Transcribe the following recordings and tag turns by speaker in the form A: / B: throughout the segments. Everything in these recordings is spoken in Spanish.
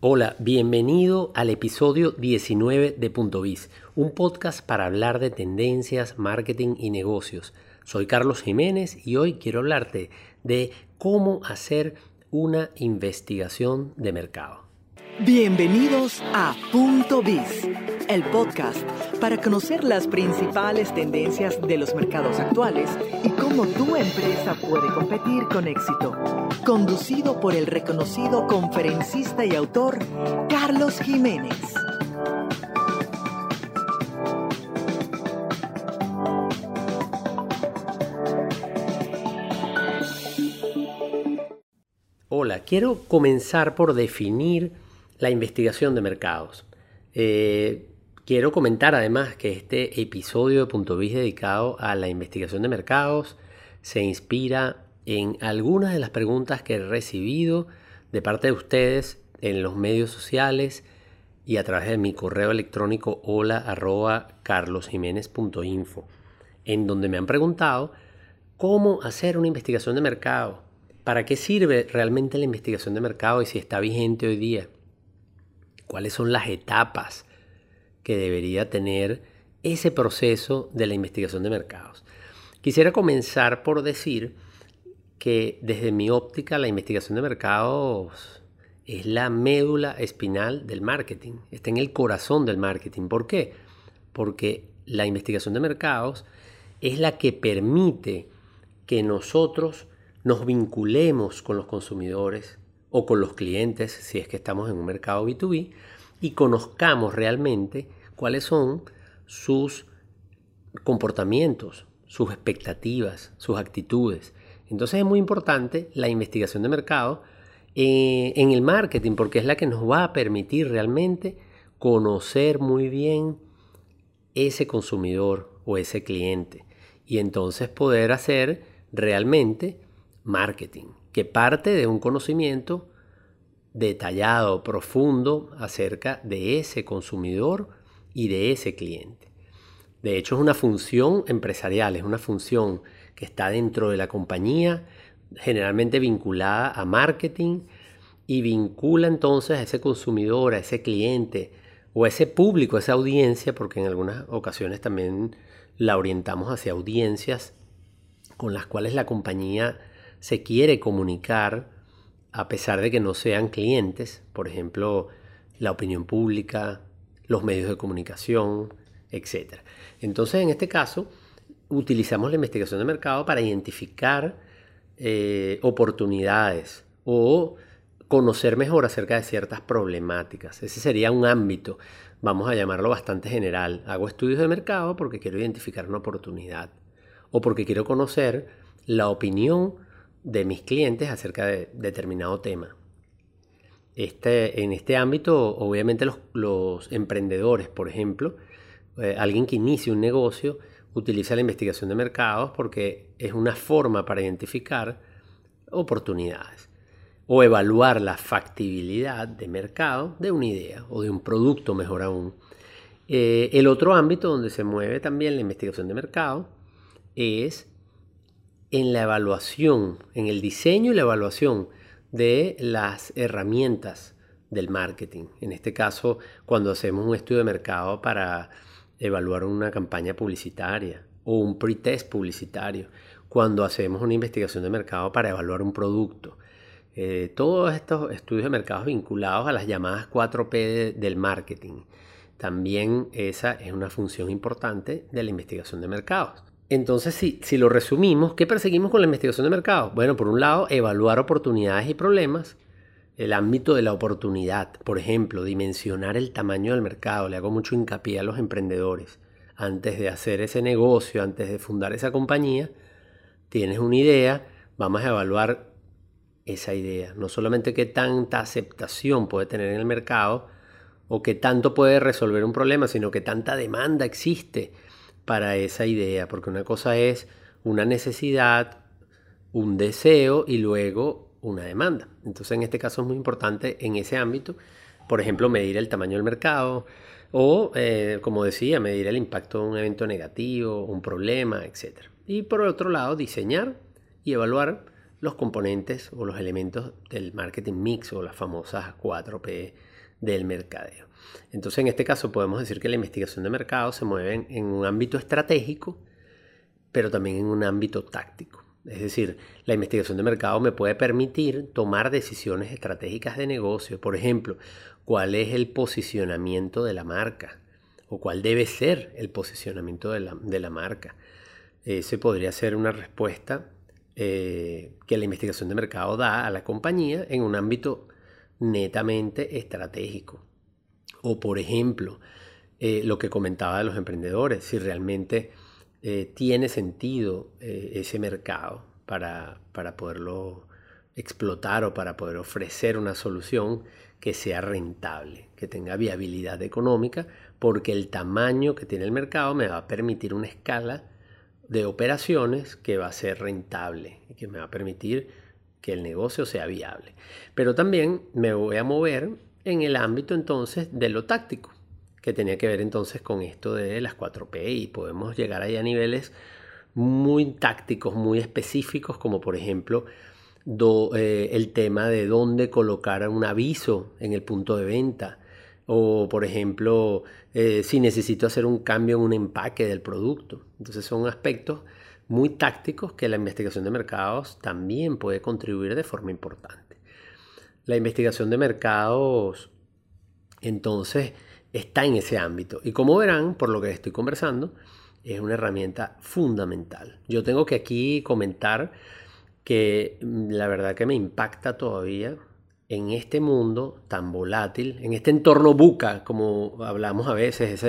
A: Hola, bienvenido al episodio 19 de Punto Biz, un podcast para hablar de tendencias, marketing y negocios. Soy Carlos Jiménez y hoy quiero hablarte de cómo hacer una investigación de mercado.
B: Bienvenidos a Punto Biz, el podcast para conocer las principales tendencias de los mercados actuales y cómo tu empresa puede competir con éxito. Conducido por el reconocido conferencista y autor Carlos Jiménez.
A: Hola, quiero comenzar por definir la investigación de mercados. Eh, quiero comentar además que este episodio de Punto Biz dedicado a la investigación de mercados se inspira en algunas de las preguntas que he recibido de parte de ustedes en los medios sociales y a través de mi correo electrónico hola arroba carlosjiménez.info, en donde me han preguntado cómo hacer una investigación de mercado, para qué sirve realmente la investigación de mercado y si está vigente hoy día cuáles son las etapas que debería tener ese proceso de la investigación de mercados. Quisiera comenzar por decir que desde mi óptica la investigación de mercados es la médula espinal del marketing, está en el corazón del marketing. ¿Por qué? Porque la investigación de mercados es la que permite que nosotros nos vinculemos con los consumidores, o con los clientes, si es que estamos en un mercado B2B, y conozcamos realmente cuáles son sus comportamientos, sus expectativas, sus actitudes. Entonces es muy importante la investigación de mercado eh, en el marketing porque es la que nos va a permitir realmente conocer muy bien ese consumidor o ese cliente y entonces poder hacer realmente marketing que parte de un conocimiento detallado, profundo acerca de ese consumidor y de ese cliente. De hecho, es una función empresarial, es una función que está dentro de la compañía, generalmente vinculada a marketing y vincula entonces a ese consumidor, a ese cliente o a ese público, a esa audiencia, porque en algunas ocasiones también la orientamos hacia audiencias con las cuales la compañía se quiere comunicar a pesar de que no sean clientes, por ejemplo, la opinión pública, los medios de comunicación, etc. Entonces, en este caso, utilizamos la investigación de mercado para identificar eh, oportunidades o conocer mejor acerca de ciertas problemáticas. Ese sería un ámbito, vamos a llamarlo bastante general. Hago estudios de mercado porque quiero identificar una oportunidad o porque quiero conocer la opinión de mis clientes acerca de determinado tema. Este, en este ámbito, obviamente los, emprendedores, por ejemplo, eh, alguien que inicia un negocio, utiliza la investigación de mercados porque es una forma para identificar oportunidades o evaluar la factibilidad de mercado de una idea o de un producto, mejor aún. Eh, el otro ámbito donde se mueve también la investigación de mercado es en la evaluación, en el diseño y la evaluación de las herramientas del marketing. En este caso, cuando hacemos un estudio de mercado para evaluar una campaña publicitaria o un pre-test publicitario, cuando hacemos una investigación de mercado para evaluar un producto. Eh, todos estos estudios de mercado vinculados a las llamadas 4P del marketing. También esa es una función importante de la investigación de mercados. Entonces, si, si lo resumimos, ¿qué perseguimos con la investigación de mercado? Bueno, por un lado, evaluar oportunidades y problemas, el ámbito de la oportunidad, por ejemplo, dimensionar el tamaño del mercado, le hago mucho hincapié a los emprendedores. Antes de hacer ese negocio, antes de fundar esa compañía, tienes una idea, vamos a evaluar esa idea. No solamente qué tanta aceptación puede tener en el mercado o qué tanto puede resolver un problema, sino qué tanta demanda existe para esa idea, porque una cosa es una necesidad, un deseo y luego una demanda. Entonces en este caso es muy importante en ese ámbito, por ejemplo, medir el tamaño del mercado o, eh, como decía, medir el impacto de un evento negativo, un problema, etc. Y por otro lado, diseñar y evaluar los componentes o los elementos del marketing mix o las famosas 4P del mercadeo. Entonces, en este caso podemos decir que la investigación de mercado se mueve en, un ámbito estratégico, pero también en un ámbito táctico. Es decir, la investigación de mercado me puede permitir tomar decisiones estratégicas de negocio. Por ejemplo, cuál es el posicionamiento de la marca o cuál debe ser el posicionamiento de la, marca. Ese podría ser una respuesta eh, que la investigación de mercado da a la compañía en un ámbito netamente estratégico. O por ejemplo, eh, lo que comentaba de los emprendedores, si realmente eh, tiene sentido ese mercado para, para poderlo explotar o para poder ofrecer una solución que sea rentable, que tenga viabilidad económica, porque el tamaño que tiene el mercado me va a permitir una escala de operaciones que va a ser rentable y que me va a permitir que el negocio sea viable. Pero también me voy a mover en el ámbito entonces de lo táctico, que tenía que ver entonces con esto de las 4P y podemos llegar ahí a niveles muy tácticos, muy específicos, como por ejemplo eh, el tema de dónde colocar un aviso en el punto de venta. O, por ejemplo, eh, si necesito hacer un cambio en un empaque del producto. Entonces son aspectos muy tácticos que la investigación de mercados también puede contribuir de forma importante. La investigación de mercados, entonces, está en ese ámbito. Y como verán, por lo que estoy conversando, es una herramienta fundamental. Yo tengo que aquí comentar que mm, la verdad que me impacta todavía en este mundo tan volátil, en este entorno buca, como hablamos a veces,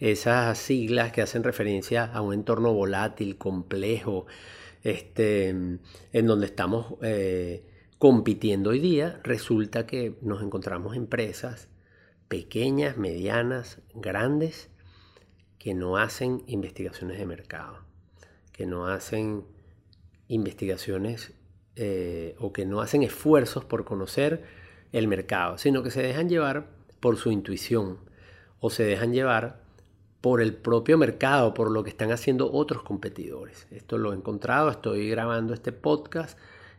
A: esas siglas que hacen referencia a un entorno volátil, complejo, este, en donde estamos eh, compitiendo hoy día, resulta que nos encontramos empresas pequeñas, medianas, grandes, que no hacen investigaciones de mercado, que no hacen investigaciones eh, o que no hacen esfuerzos por conocer el mercado, sino que se dejan llevar por su intuición o se dejan llevar por el propio mercado, por lo que están haciendo otros competidores. Esto lo he encontrado, estoy grabando este podcast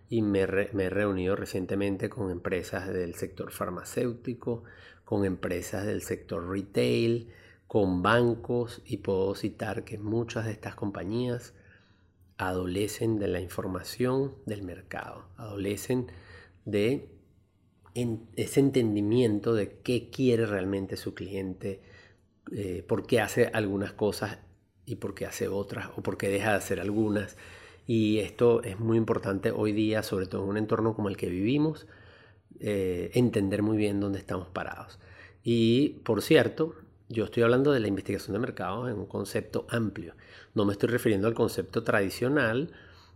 A: y me, me he reunido recientemente con empresas del sector farmacéutico, con empresas del sector retail, con bancos y puedo citar que muchas de estas compañías adolecen de la información del mercado, adolecen de ese entendimiento de qué quiere realmente su cliente, eh, por qué hace algunas cosas y por qué hace otras o por qué deja de hacer algunas. Y esto es muy importante hoy día, sobre todo en un entorno como el que vivimos, eh, entender muy bien dónde estamos parados. Y por cierto, yo estoy hablando de la investigación de mercado en un concepto amplio. No me estoy refiriendo al concepto tradicional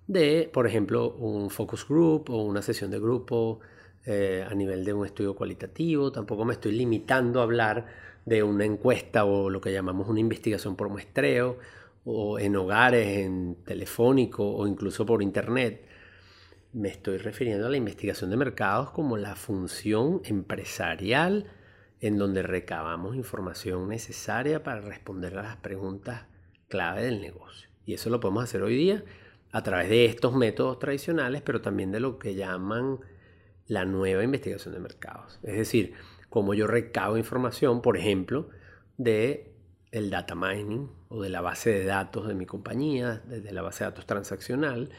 A: de, por ejemplo, un focus group o una sesión de grupo eh, a nivel de un estudio cualitativo. Tampoco me estoy limitando a hablar de una encuesta o lo que llamamos una investigación por muestreo o en hogares, en telefónico o incluso por internet. Me estoy refiriendo a la investigación de mercados como la función empresarial en donde recabamos información necesaria para responder a las preguntas clave del negocio. Y eso lo podemos hacer hoy día a través de estos métodos tradicionales, pero también de lo que llaman la nueva investigación de mercados. Es decir, cómo yo recabo información, por ejemplo, de el data mining o de la base de datos de mi compañía, desde la base de datos transaccional,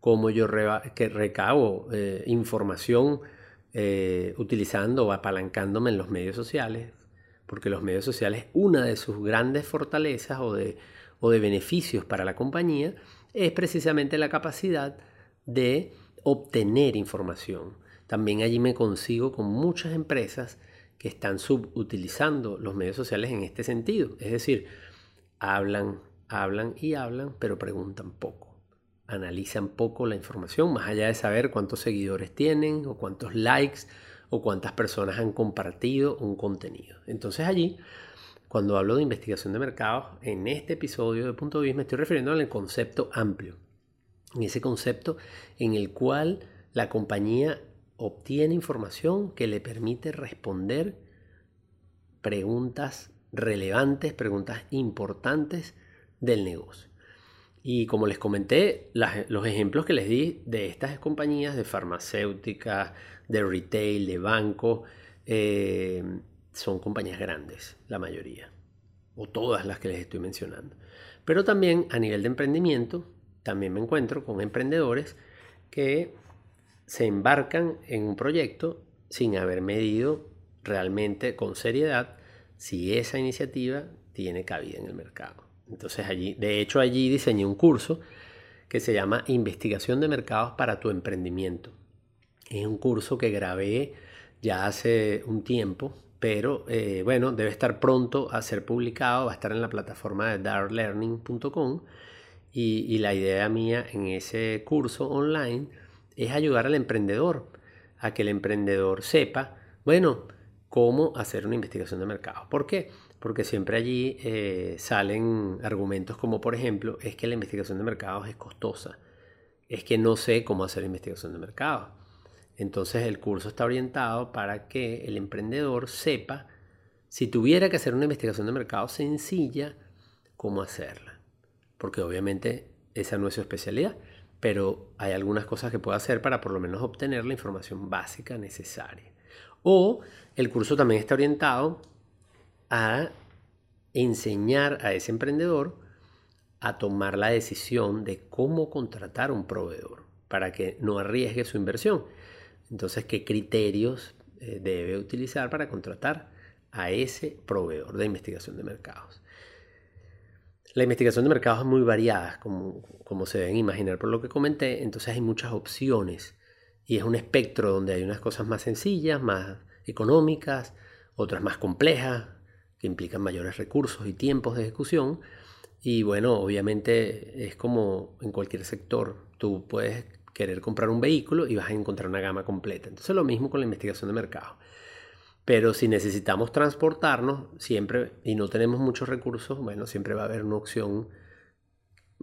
A: cómo yo que recabo eh, información eh, utilizando o apalancándome en los medios sociales, porque los medios sociales, una de sus grandes fortalezas o de, o de beneficios para la compañía es precisamente la capacidad de obtener información. También allí me consigo con muchas empresas que están subutilizando los medios sociales en este sentido. Es decir, hablan, hablan y hablan, pero preguntan poco analizan poco la información, más allá de saber cuántos seguidores tienen o cuántos likes o cuántas personas han compartido un contenido. Entonces allí, cuando hablo de investigación de mercados, en este episodio de Punto de Vista me estoy refiriendo al concepto amplio, en ese concepto en el cual la compañía obtiene información que le permite responder preguntas relevantes, preguntas importantes del negocio. Y como les comenté, los ejemplos que les di de estas compañías de farmacéuticas, de retail, de banco, eh, son compañías grandes, la mayoría, o todas las que les estoy mencionando. Pero también a nivel de emprendimiento, también me encuentro con emprendedores que se embarcan en un proyecto sin haber medido realmente con seriedad si esa iniciativa tiene cabida en el mercado. Entonces allí, de hecho allí diseñé un curso que se llama Investigación de Mercados para tu emprendimiento. Es un curso que grabé ya hace un tiempo, pero eh, bueno, debe estar pronto a ser publicado, va a estar en la plataforma de darlearning.com y, y la idea mía en ese curso online es ayudar al emprendedor a que el emprendedor sepa, bueno, cómo hacer una investigación de mercado. ¿Por qué? Porque siempre allí eh, salen argumentos como, por ejemplo, es que la investigación de mercados es costosa, es que no sé cómo hacer investigación de mercado. Entonces el curso está orientado para que el emprendedor sepa, si tuviera que hacer una investigación de mercado sencilla, cómo hacerla. Porque obviamente esa no es su especialidad, pero hay algunas cosas que puede hacer para por lo menos obtener la información básica necesaria. O el curso también está orientado a enseñar a ese emprendedor a tomar la decisión de cómo contratar un proveedor para que no arriesgue su inversión. Entonces, ¿qué criterios eh, debe utilizar para contratar a ese proveedor de investigación de mercados? La investigación de mercados es muy variada, como, como se deben imaginar por lo que comenté, entonces hay muchas opciones y es un espectro donde hay unas cosas más sencillas, más económicas, otras más complejas, que implican mayores recursos y tiempos de ejecución. Y bueno, obviamente es como en cualquier sector, tú puedes querer comprar un vehículo y vas a encontrar una gama completa. Entonces lo mismo con la investigación de mercado. Pero si necesitamos transportarnos siempre y no tenemos muchos recursos, bueno, siempre va a haber una opción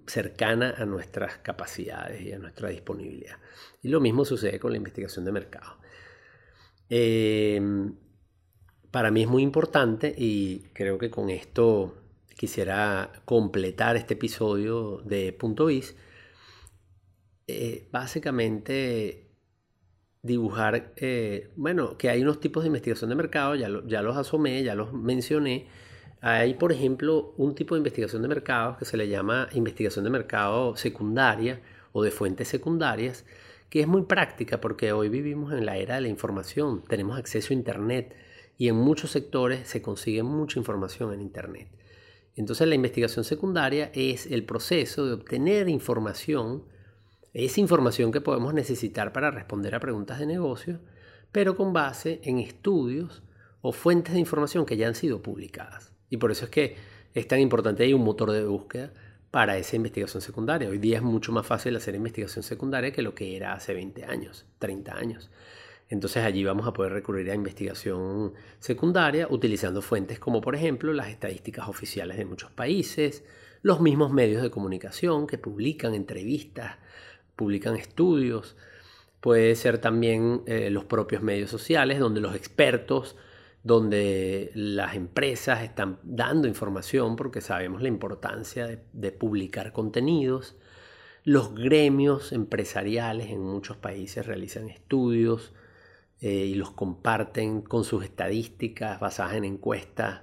A: cercana a nuestras capacidades y a nuestra disponibilidad. Y lo mismo sucede con la investigación de mercado. Em, para mí es muy importante y creo que con esto quisiera completar este episodio de Punto. Eh, básicamente dibujar, eh, bueno, que hay unos tipos de investigación de mercado, ya, ya los asomé, ya los mencioné, hay, por ejemplo, un tipo de investigación de mercados que se le llama investigación de mercado secundaria o de fuentes secundarias, que es muy práctica porque hoy vivimos en la era de la información, tenemos acceso a Internet y en muchos sectores se consigue mucha información en Internet. Entonces la investigación secundaria es el proceso de obtener información, esa información que podemos necesitar para responder a preguntas de negocio, pero con base en estudios o fuentes de información que ya han sido publicadas. Y por eso es que es tan importante hay un motor de búsqueda para esa investigación secundaria. Hoy día es mucho más fácil hacer investigación secundaria que lo que era hace 20 años, 30 años. Entonces allí vamos a poder recurrir a investigación secundaria utilizando fuentes como por ejemplo las estadísticas oficiales de muchos países, los mismos medios de comunicación que publican entrevistas, publican estudios, puede ser también eh, los propios medios sociales donde los expertos donde las empresas están dando información porque sabemos la importancia de, publicar contenidos. Los gremios empresariales en muchos países realizan estudios eh, y los comparten con sus estadísticas basadas en encuestas.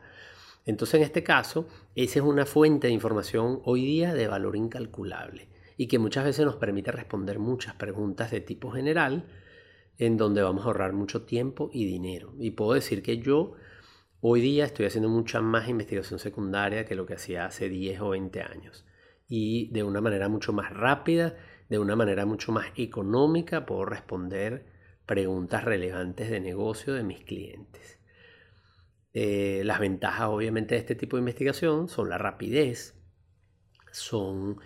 A: Entonces, en este caso, esa es una fuente de información hoy día de valor incalculable y que muchas veces nos permite responder muchas preguntas de tipo general en donde vamos a ahorrar mucho tiempo y dinero. Y puedo decir que yo hoy día estoy haciendo mucha más investigación secundaria que lo que hacía hace 10 o 20 años. Y de una manera mucho más rápida, de una manera mucho más económica, puedo responder preguntas relevantes de negocio de mis clientes. Eh, las ventajas obviamente de este tipo de investigación son la rapidez, son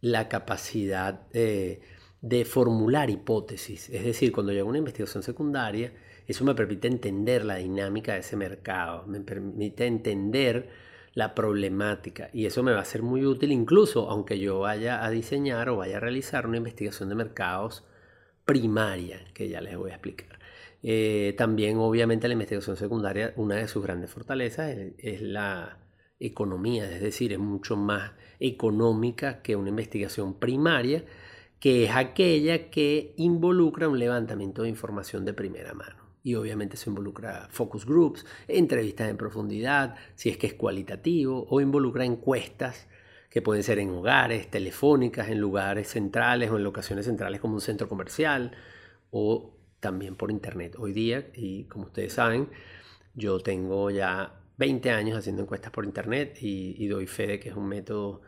A: la capacidad de de formular hipótesis. Es decir, cuando yo hago una investigación secundaria, eso me permite entender la dinámica de ese mercado, me permite entender la problemática y eso me va a ser muy útil incluso aunque yo vaya a diseñar o vaya a realizar una investigación de mercados primaria, que ya les voy a explicar. Eh, también obviamente la investigación secundaria, una de sus grandes fortalezas es, es la economía, es decir, es mucho más económica que una investigación primaria que es aquella que involucra un levantamiento de información de primera mano. y obviamente se involucra focus groups, entrevistas en profundidad, si es que es cualitativo, o involucra encuestas que pueden ser en hogares, telefónicas, en lugares centrales o en locaciones centrales como un centro comercial o también por internet. Hoy día, y como ustedes saben, yo tengo ya 20 años haciendo encuestas por internet y, doy fe de que es un método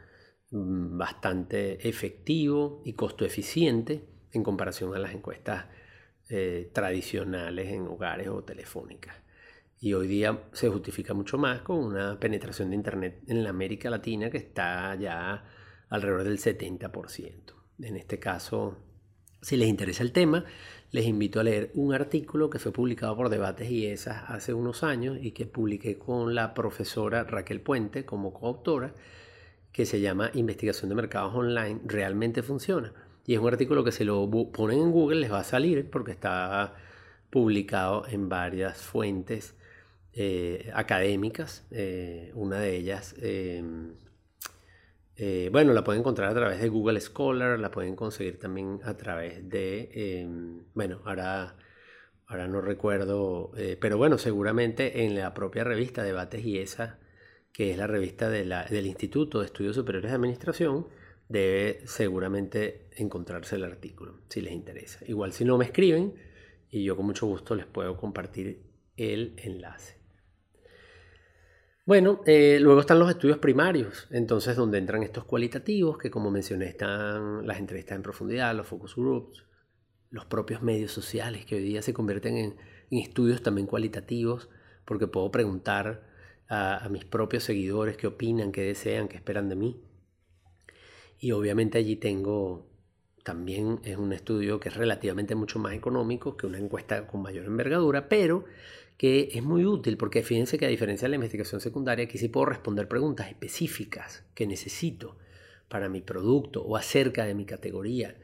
A: bastante efectivo y costo eficiente en comparación a las encuestas eh, tradicionales en hogares o telefónicas. Y hoy día se justifica mucho más con una penetración de Internet en la América Latina que está ya alrededor del 70%. En este caso, si les interesa el tema, les invito a leer un artículo que fue publicado por Debates y Esas hace unos años y que publiqué con la profesora Raquel Puente como coautora, que se llama Investigación de Mercados Online, ¿realmente funciona? Y es un artículo que se lo ponen en Google, les va a salir porque está publicado en varias fuentes eh, académicas. Eh, una de ellas, em, eh, bueno, la pueden encontrar a través de Google Scholar, la pueden conseguir también a través de, em, bueno, ahora, ahora no recuerdo, pero bueno, seguramente en la propia revista Debates y esa, que es la revista del Instituto de Estudios Superiores de Administración, debe seguramente encontrarse el artículo, si les interesa. Igual si no me escriben y yo con mucho gusto les puedo compartir el enlace. Bueno, eh, luego están los estudios primarios, entonces donde entran estos cualitativos, que como mencioné están las entrevistas en profundidad, los focus groups, los propios medios sociales que hoy día se convierten en, estudios también cualitativos, porque puedo preguntar a mis propios seguidores qué opinan, qué desean, qué esperan de mí. Y obviamente allí tengo, también es un estudio que es relativamente mucho más económico que una encuesta con mayor envergadura, pero que es muy útil porque fíjense que a diferencia de la investigación secundaria, aquí sí puedo responder preguntas específicas que necesito para mi producto o acerca de mi categoría,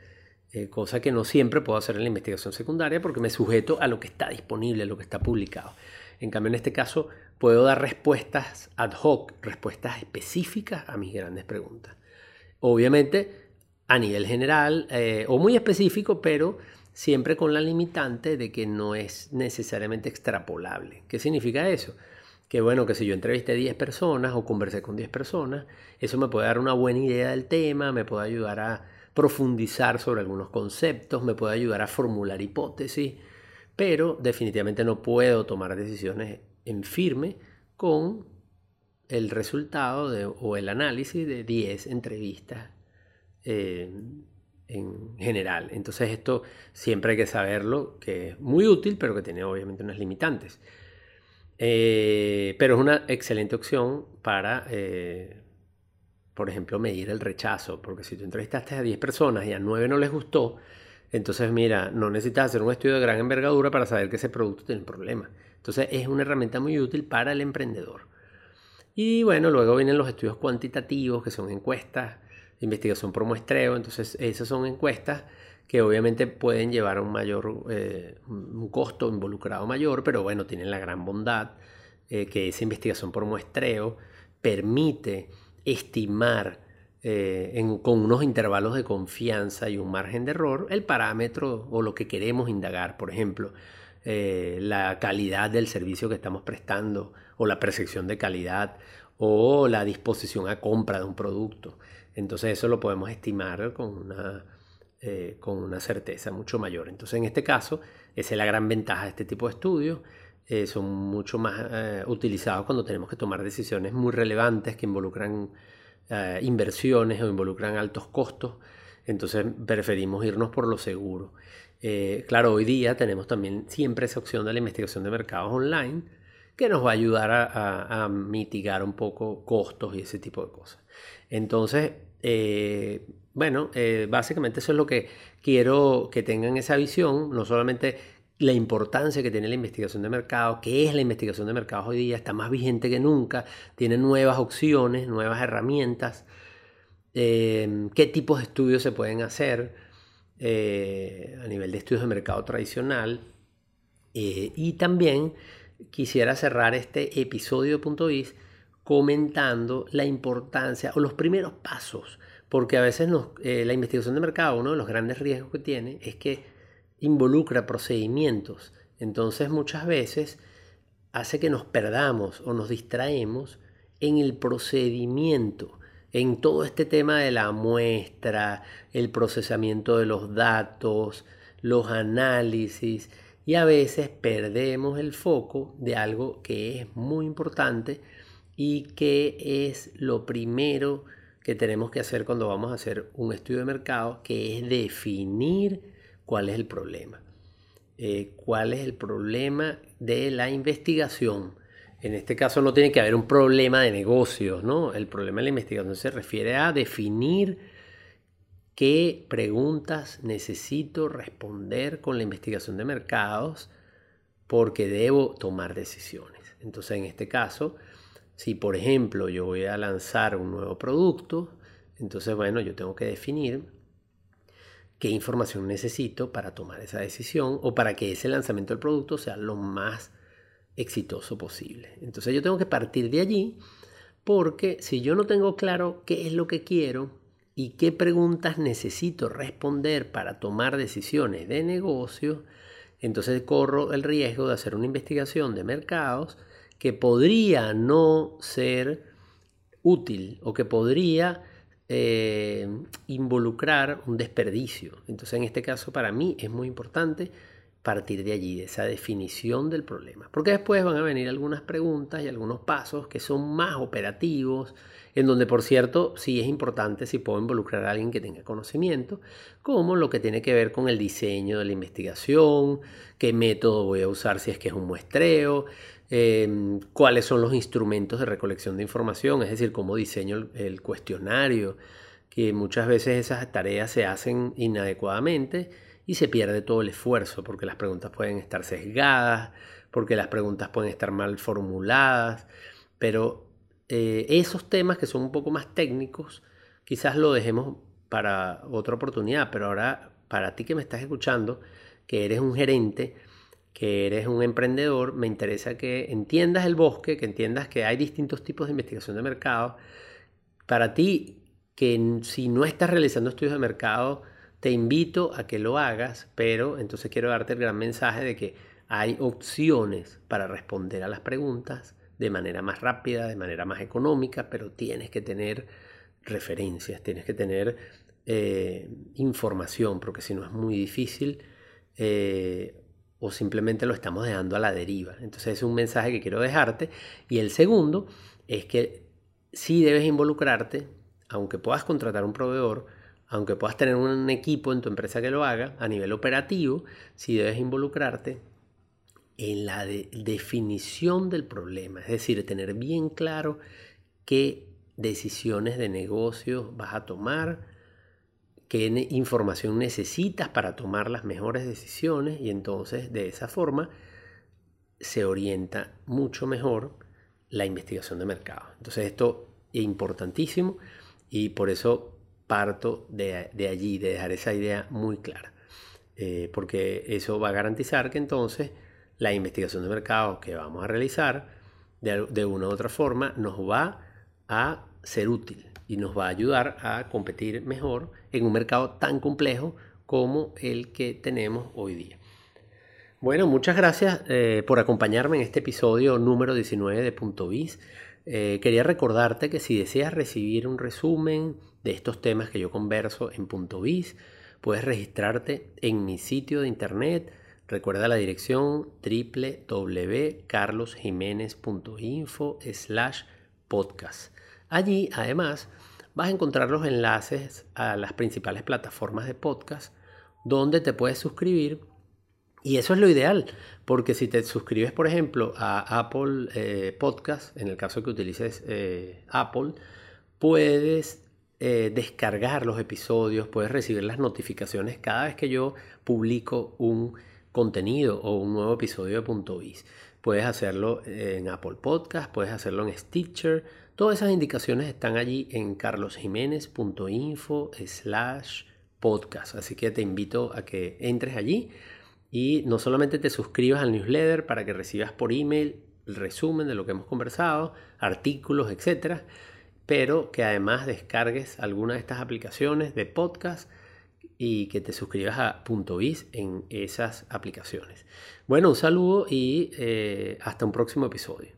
A: eh, cosa que no siempre puedo hacer en la investigación secundaria porque me sujeto a lo que está disponible, a lo que está publicado. En cambio, en este caso, puedo dar respuestas ad hoc, respuestas específicas a mis grandes preguntas. Obviamente a nivel general eh, o muy específico, pero siempre con la limitante de que no es necesariamente extrapolable. ¿Qué significa eso? Que bueno, que si yo entrevisté 10 personas o conversé con 10 personas, eso me puede dar una buena idea del tema, me puede ayudar a profundizar sobre algunos conceptos, me puede ayudar a formular hipótesis, pero definitivamente no puedo tomar decisiones en firme con el resultado o el análisis de 10 entrevistas eh, en general. Entonces esto siempre hay que saberlo, que es muy útil, pero que tiene obviamente unas limitantes. Eh, pero es una excelente opción para, eh, por ejemplo, medir el rechazo, porque si tú entrevistaste a 10 personas y a 9 no les gustó, entonces mira, no necesitas hacer un estudio de gran envergadura para saber que ese producto tiene un problema. Entonces es una herramienta muy útil para el emprendedor. Y bueno, luego vienen los estudios cuantitativos, que son encuestas, investigación por muestreo. Entonces, esas son encuestas que obviamente pueden llevar a un mayor, eh, un costo involucrado mayor, pero bueno, tienen la gran bondad eh, que esa investigación por muestreo permite estimar eh, con unos intervalos de confianza y un margen de error el parámetro o lo que queremos indagar. Por ejemplo, eh, la calidad del servicio que estamos prestando o la percepción de calidad o la disposición a compra de un producto. Entonces eso lo podemos estimar con una, eh, con una certeza mucho mayor. Entonces en este caso, esa es la gran ventaja de este tipo de estudios. Eh, son mucho más utilizados cuando tenemos que tomar decisiones muy relevantes que involucran inversiones o involucran altos costos. Entonces preferimos irnos por lo seguro. Eh, claro, hoy día tenemos también siempre esa opción de la investigación de mercados online que nos va a ayudar a, mitigar un poco costos y ese tipo de cosas. Entonces, eh, bueno, eh, básicamente eso es lo que quiero que tengan esa visión, no solamente la importancia que tiene la investigación de mercado, que es la investigación de mercados hoy día, está más vigente que nunca, tiene nuevas opciones, nuevas herramientas, qué tipos de estudios se pueden hacer eh, a nivel de estudios de mercado tradicional. Eh, y también quisiera cerrar este episodio de Punto comentando la importancia o los primeros pasos, porque a veces eh, la investigación de mercado, uno de los grandes riesgos que tiene es que involucra procedimientos Entonces muchas veces hace que nos perdamos o nos distraemos en el procedimiento, en todo este tema de la muestra, el procesamiento de los datos, los análisis y a veces perdemos el foco de algo que es muy importante y que es lo primero que tenemos que hacer cuando vamos a hacer un estudio de mercado, que es definir cuál es el problema. Eh, cuál es el problema de la investigación. En este caso no tiene que haber un problema de negocios, ¿no? El problema de la investigación se refiere a definir qué preguntas necesito responder con la investigación de mercados porque debo tomar decisiones. Entonces, en este caso, si por ejemplo yo voy a lanzar un nuevo producto, entonces bueno, yo tengo que definir qué información necesito para tomar esa decisión o para que ese lanzamiento del producto sea lo más exitoso posible. Entonces yo tengo que partir de allí porque si yo no tengo claro qué es lo que quiero y qué preguntas necesito responder para tomar decisiones de negocio, entonces corro el riesgo de hacer una investigación de mercados que podría no ser útil o que podría eh, involucrar un desperdicio. Entonces en este caso para mí es muy importante partir de allí, de esa definición del problema. Porque después van a venir algunas preguntas y algunos pasos que son más operativos, en donde por cierto sí es importante si puedo involucrar a alguien que tenga conocimiento, como lo que tiene que ver con el diseño de la investigación, qué método voy a usar si es que es un muestreo, Em, cuáles son los instrumentos de recolección de información, es decir, cómo diseño el, cuestionario, que muchas veces esas tareas se hacen inadecuadamente y se pierde todo el esfuerzo porque las preguntas pueden estar sesgadas, porque las preguntas pueden estar mal formuladas, pero eh, esos temas que son un poco más técnicos, quizás lo dejemos para otra oportunidad, pero ahora para ti que me estás escuchando, que eres un gerente, que eres un emprendedor, me interesa que entiendas el bosque, que entiendas que hay distintos tipos de investigación de mercado. Para ti, que si no estás realizando estudios de mercado, te invito a que lo hagas, pero entonces quiero darte el gran mensaje de que hay opciones para responder a las preguntas de manera más rápida, de manera más económica, pero tienes que tener referencias, tienes que tener eh, información, porque si no es muy difícil eh, o simplemente lo estamos dejando a la deriva. Entonces es un mensaje que quiero dejarte. Y el segundo es que sí debes involucrarte, aunque puedas contratar un proveedor, aunque puedas tener un equipo en tu empresa que lo haga, a nivel operativo, sí debes involucrarte en la definición del problema, es decir, tener bien claro qué decisiones de negocio vas a tomar, qué información necesitas para tomar las mejores decisiones y entonces de esa forma se orienta mucho mejor la investigación de mercado. Entonces esto es importantísimo y por eso parto de, allí, de dejar esa idea muy clara, eh, porque eso va a garantizar que entonces la investigación de mercado que vamos a realizar de, una u otra forma nos va a ser útil y nos va a ayudar a competir mejor en un mercado tan complejo como el que tenemos hoy día. Bueno, muchas gracias eh, por acompañarme en este episodio número 19 de Punto Biz. Eh, quería recordarte que si deseas recibir un resumen de estos temas que yo converso en Punto Biz, puedes registrarte en mi sitio de internet. Recuerda la dirección www.carlosjimenez.info slash podcast. Allí, además, vas a encontrar los enlaces a las principales plataformas de podcast donde te puedes suscribir. Y eso es lo ideal, porque si te suscribes, por ejemplo, a Apple eh, Podcast, en el caso que utilices eh, Apple, puedes eh, descargar los episodios, puedes recibir las notificaciones cada vez que yo publico un contenido o un nuevo episodio de Punto Biz. Puedes hacerlo en Apple Podcast, puedes hacerlo en Stitcher, Todas esas indicaciones están allí en carlosjiménez.info slash podcast. Así que te invito a que entres allí y no solamente te suscribas al newsletter para que recibas por email el resumen de lo que hemos conversado, artículos, etcétera, pero que además descargues alguna de estas aplicaciones de podcast y que te suscribas a Biz en esas aplicaciones. Bueno, un saludo y eh, hasta un próximo episodio.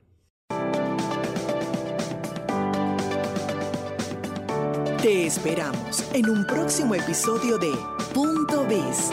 B: Te esperamos en un próximo episodio de Punto Biz,